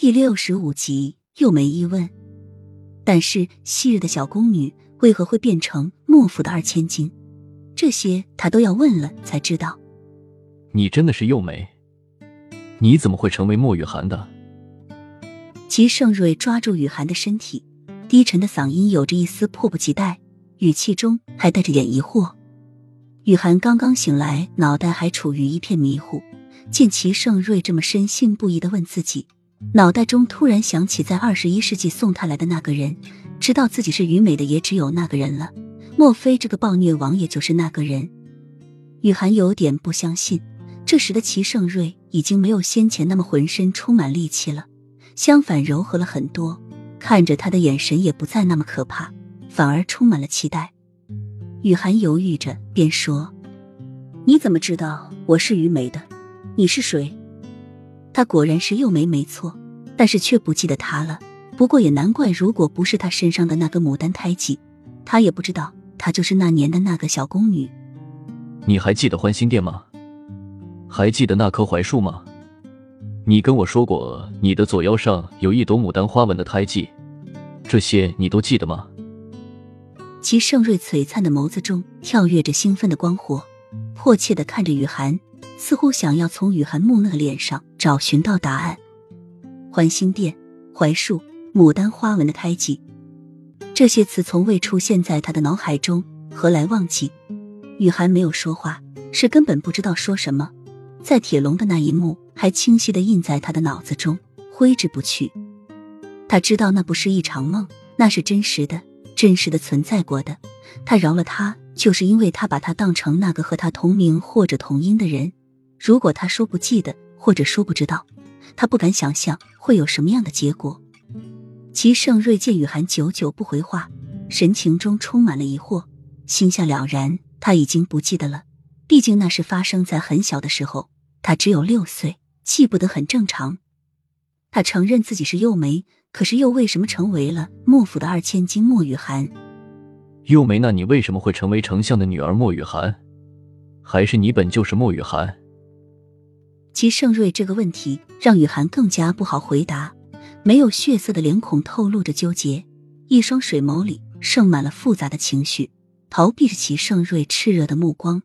第六十五集又没疑问，但是昔日的小宫女为何会变成莫府的二千金？这些他都要问了才知道。你真的是幼梅？你怎么会成为莫雨涵的？齐盛瑞抓住雨涵的身体，低沉的嗓音有着一丝迫不及待，语气中还带着点疑惑。雨涵刚刚醒来，脑袋还处于一片迷糊，见齐盛瑞这么深信不疑的问自己。脑袋中突然想起，在二十一世纪送他来的那个人，知道自己是虞美的也只有那个人了。莫非这个暴虐王爷就是那个人？雨涵有点不相信。这时的齐盛瑞已经没有先前那么浑身充满戾气了，相反柔和了很多，看着他的眼神也不再那么可怕，反而充满了期待。雨涵犹豫着，便说：“你怎么知道我是虞美的？你是谁？”他果然是幼梅，没错，但是却不记得他了。不过也难怪，如果不是他身上的那个牡丹胎记，他也不知道她就是那年的那个小宫女。你还记得欢心殿吗？还记得那棵槐树吗？你跟我说过，你的左腰上有一朵牡丹花纹的胎记，这些你都记得吗？齐盛瑞璀璨的眸子中跳跃着兴奋的光火，迫切的看着雨涵。似乎想要从雨涵木讷脸上找寻到答案。环心殿、槐树、牡丹花纹的胎记，这些词从未出现在他的脑海中，何来忘记？雨涵没有说话，是根本不知道说什么。在铁笼的那一幕，还清晰的印在他的脑子中，挥之不去。他知道那不是一场梦，那是真实的，真实的存在过的。他饶了他，就是因为他把他当成那个和他同名或者同音的人。如果他说不记得，或者说不知道，他不敢想象会有什么样的结果。齐盛瑞见雨涵久久不回话，神情中充满了疑惑，心下了然，他已经不记得了。毕竟那是发生在很小的时候，他只有六岁，记不得很正常。他承认自己是幼梅，可是又为什么成为了莫府的二千金莫雨涵？幼梅，那你为什么会成为丞相的女儿莫雨涵？还是你本就是莫雨涵？齐盛瑞这个问题让雨涵更加不好回答，没有血色的脸孔透露着纠结，一双水眸里盛满了复杂的情绪，逃避着齐盛瑞炽热的目光。